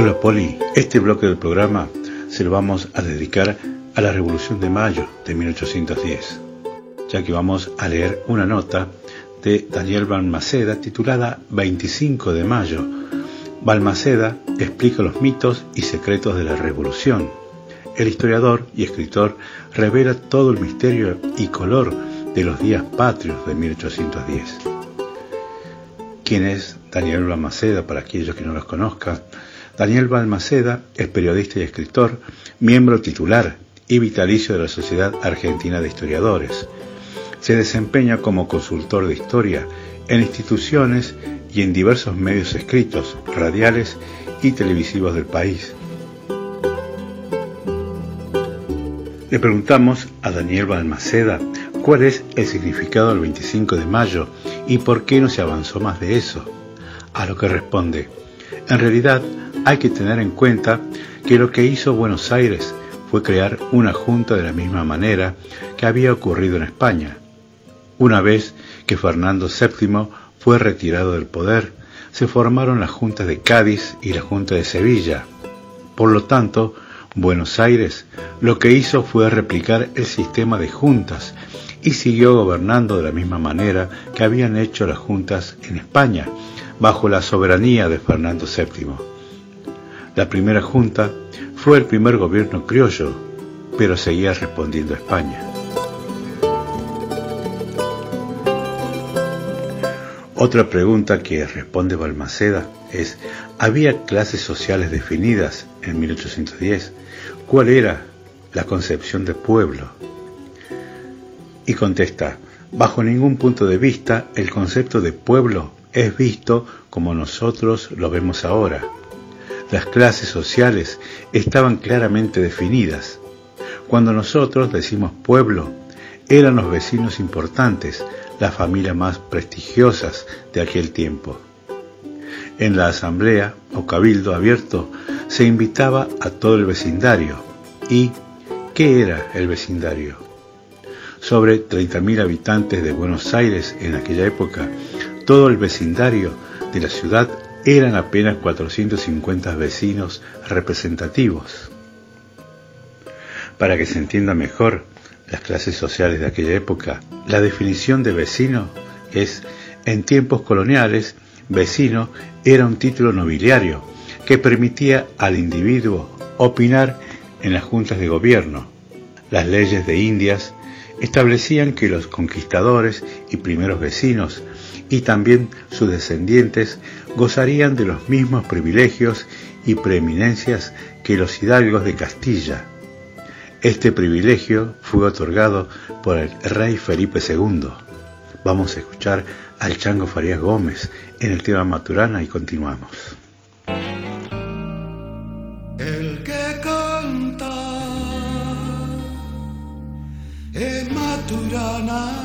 Hola Poli, este bloque del programa se lo vamos a dedicar a la Revolución de Mayo de 1810, ya que vamos a leer una nota de Daniel Balmaceda titulada 25 de Mayo. Balmaceda explica los mitos y secretos de la Revolución. El historiador y escritor revela todo el misterio y color de los días patrios de 1810. ¿Quién es Daniel Balmaceda para aquellos que no los conozcan? Daniel Balmaceda es periodista y escritor, miembro titular y vitalicio de la Sociedad Argentina de Historiadores. Se desempeña como consultor de historia en instituciones y en diversos medios escritos, radiales y televisivos del país. Le preguntamos a Daniel Balmaceda cuál es el significado del 25 de mayo y por qué no se avanzó más de eso. A lo que responde, en realidad hay que tener en cuenta que lo que hizo Buenos Aires fue crear una junta de la misma manera que había ocurrido en España. Una vez que Fernando VII fue retirado del poder, se formaron las juntas de Cádiz y la junta de Sevilla. Por lo tanto, Buenos Aires lo que hizo fue replicar el sistema de juntas y siguió gobernando de la misma manera que habían hecho las juntas en España, bajo la soberanía de Fernando VII. La primera junta fue el primer gobierno criollo, pero seguía respondiendo a España. Otra pregunta que responde Balmaceda es, ¿había clases sociales definidas en 1810? ¿Cuál era la concepción de pueblo? Y contesta, bajo ningún punto de vista el concepto de pueblo es visto como nosotros lo vemos ahora las clases sociales estaban claramente definidas. Cuando nosotros decimos pueblo, eran los vecinos importantes, las familias más prestigiosas de aquel tiempo. En la asamblea o cabildo abierto se invitaba a todo el vecindario. ¿Y qué era el vecindario? Sobre 30.000 habitantes de Buenos Aires en aquella época, todo el vecindario de la ciudad eran apenas 450 vecinos representativos. Para que se entienda mejor las clases sociales de aquella época, la definición de vecino es, en tiempos coloniales, vecino era un título nobiliario que permitía al individuo opinar en las juntas de gobierno. Las leyes de Indias establecían que los conquistadores y primeros vecinos y también sus descendientes gozarían de los mismos privilegios y preeminencias que los hidalgos de Castilla. Este privilegio fue otorgado por el rey Felipe II. Vamos a escuchar al Chango Farías Gómez en el tema Maturana y continuamos. El que canta es Maturana.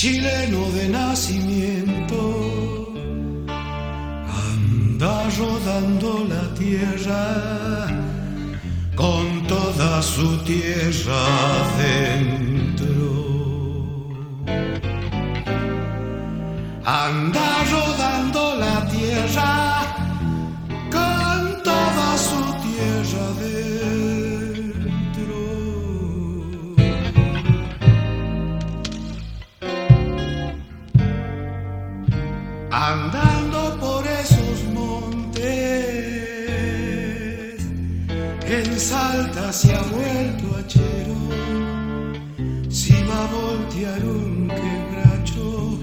Chileno de nacimiento, anda rodando la tierra con toda su tierra adentro. Anda rodando Se ha vuelto hachero, si va a voltear un quebracho,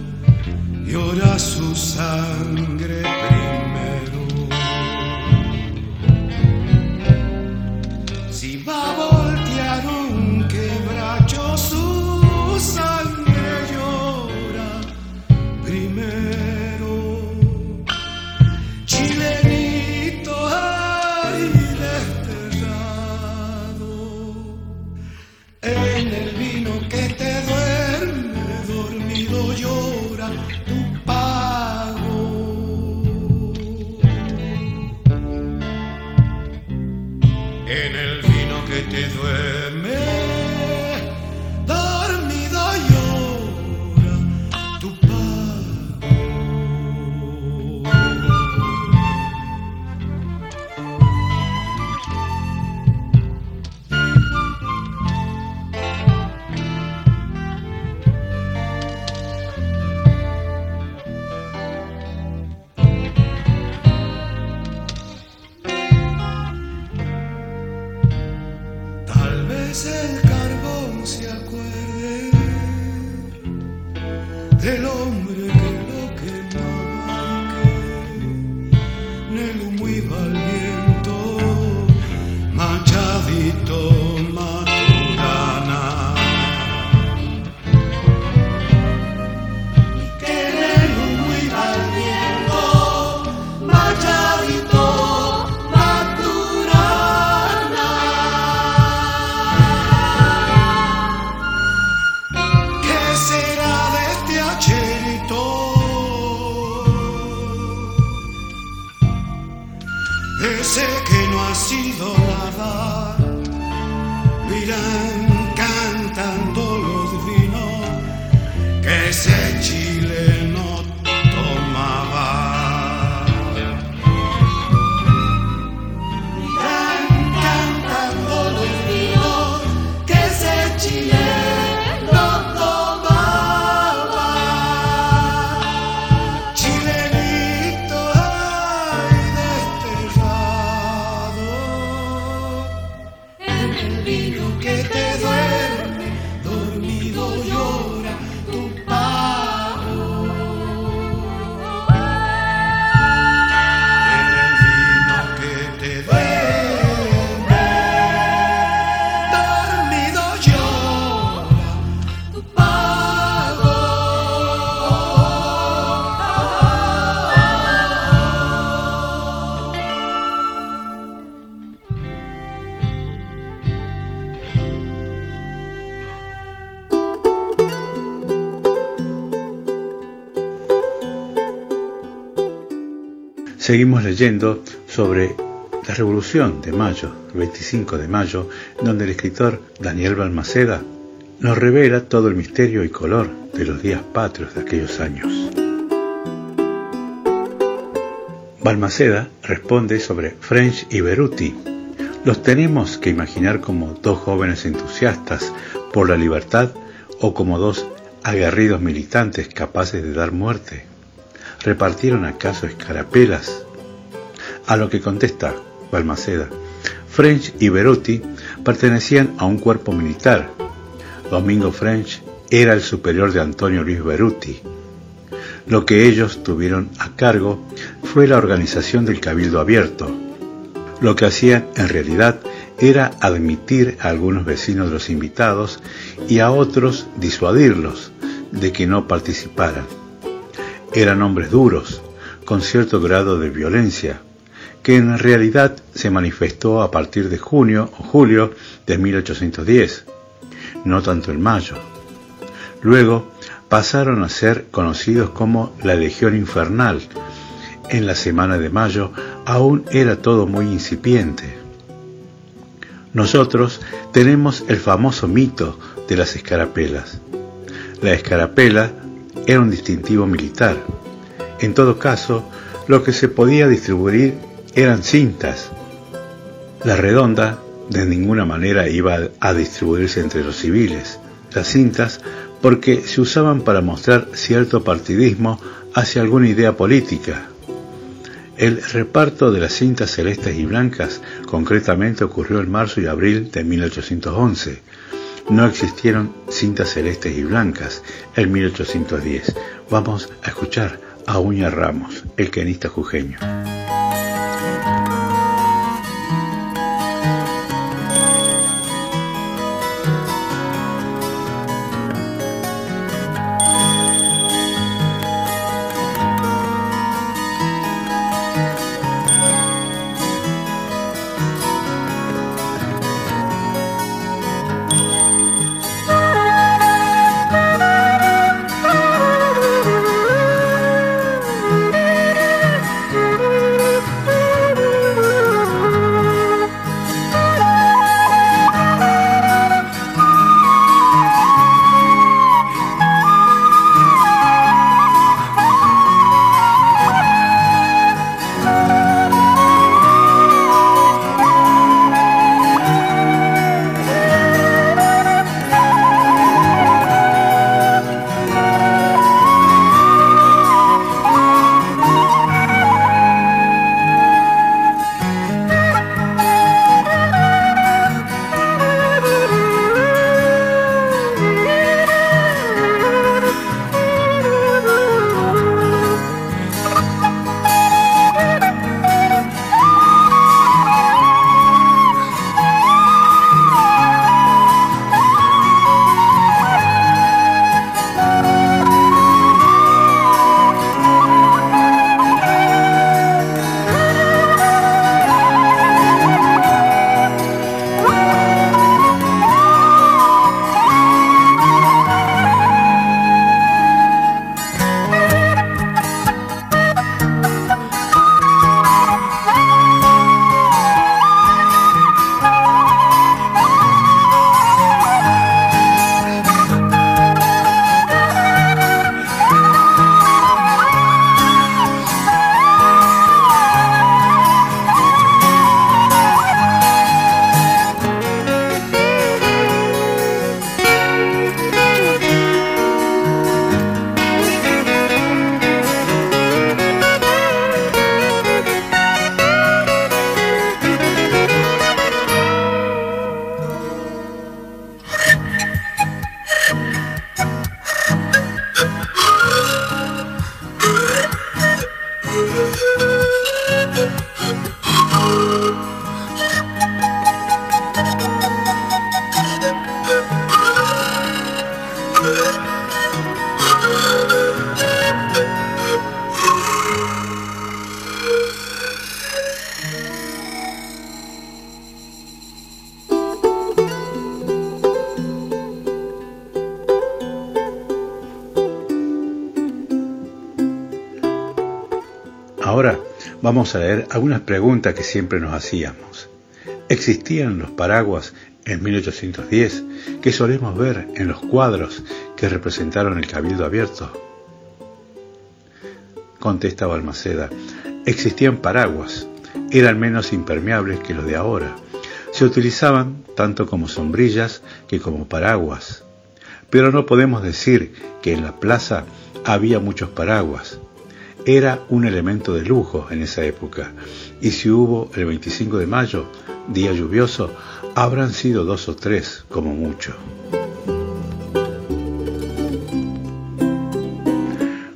llora su sangre vez el carbón se acuerde de lo Seguimos leyendo sobre la Revolución de Mayo, el 25 de mayo, donde el escritor Daniel Balmaceda nos revela todo el misterio y color de los días patrios de aquellos años. Balmaceda responde sobre French y Beruti. Los tenemos que imaginar como dos jóvenes entusiastas por la libertad o como dos aguerridos militantes capaces de dar muerte. ¿Repartieron acaso escarapelas? A lo que contesta Balmaceda, French y Beruti pertenecían a un cuerpo militar. Domingo French era el superior de Antonio Luis Beruti. Lo que ellos tuvieron a cargo fue la organización del Cabildo Abierto. Lo que hacían en realidad era admitir a algunos vecinos de los invitados y a otros disuadirlos de que no participaran. Eran hombres duros, con cierto grado de violencia, que en realidad se manifestó a partir de junio o julio de 1810, no tanto en mayo. Luego pasaron a ser conocidos como la Legión Infernal. En la semana de mayo aún era todo muy incipiente. Nosotros tenemos el famoso mito de las escarapelas. La escarapela era un distintivo militar. En todo caso, lo que se podía distribuir eran cintas. La redonda de ninguna manera iba a distribuirse entre los civiles. Las cintas porque se usaban para mostrar cierto partidismo hacia alguna idea política. El reparto de las cintas celestes y blancas concretamente ocurrió en marzo y abril de 1811 no existieron cintas celestes y blancas en 1810. Vamos a escuchar a Uña Ramos, el quenista jujeño. Vamos a leer algunas preguntas que siempre nos hacíamos. ¿Existían los paraguas en 1810 que solemos ver en los cuadros que representaron el Cabildo Abierto? Contesta Balmaceda, existían paraguas, eran menos impermeables que los de ahora. Se utilizaban tanto como sombrillas que como paraguas. Pero no podemos decir que en la plaza había muchos paraguas. Era un elemento de lujo en esa época. Y si hubo el 25 de mayo, día lluvioso, habrán sido dos o tres como mucho.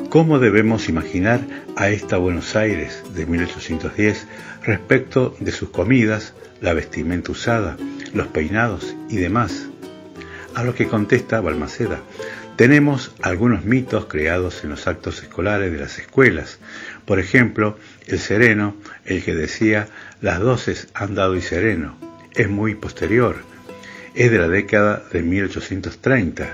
¿Cómo debemos imaginar a esta Buenos Aires de 1810 respecto de sus comidas, la vestimenta usada, los peinados y demás? A lo que contesta Balmaceda, tenemos algunos mitos creados en los actos escolares de las escuelas. Por ejemplo, el sereno, el que decía las doces han dado y sereno, es muy posterior. Es de la década de 1830.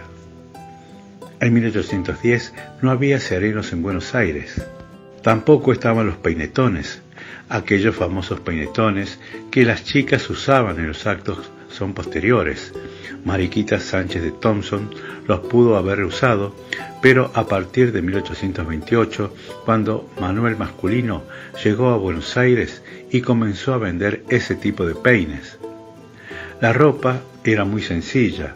En 1810 no había serenos en Buenos Aires. Tampoco estaban los peinetones, aquellos famosos peinetones que las chicas usaban en los actos son posteriores. Mariquita Sánchez de Thompson los pudo haber usado, pero a partir de 1828, cuando Manuel Masculino llegó a Buenos Aires y comenzó a vender ese tipo de peines. La ropa era muy sencilla,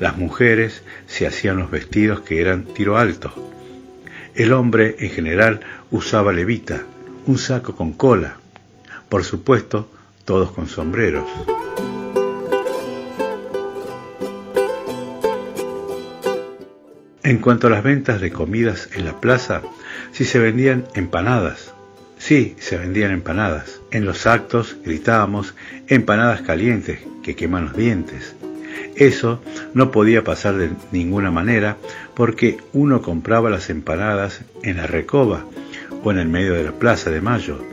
las mujeres se hacían los vestidos que eran tiro alto. El hombre en general usaba levita, un saco con cola. Por supuesto, todos con sombreros. En cuanto a las ventas de comidas en la plaza, si se vendían empanadas, sí, se vendían empanadas. En los actos gritábamos empanadas calientes que queman los dientes. Eso no podía pasar de ninguna manera porque uno compraba las empanadas en la recoba o en el medio de la plaza de Mayo,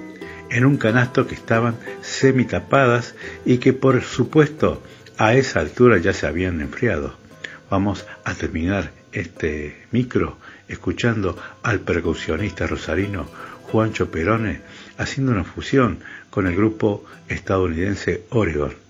en un canasto que estaban semitapadas y que por supuesto a esa altura ya se habían enfriado. Vamos a terminar este micro escuchando al percusionista rosarino Juancho Perone haciendo una fusión con el grupo estadounidense Oregon.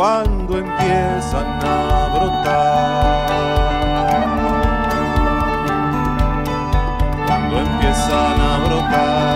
cuando empiezan a brotar. Cuando empiezan a brotar.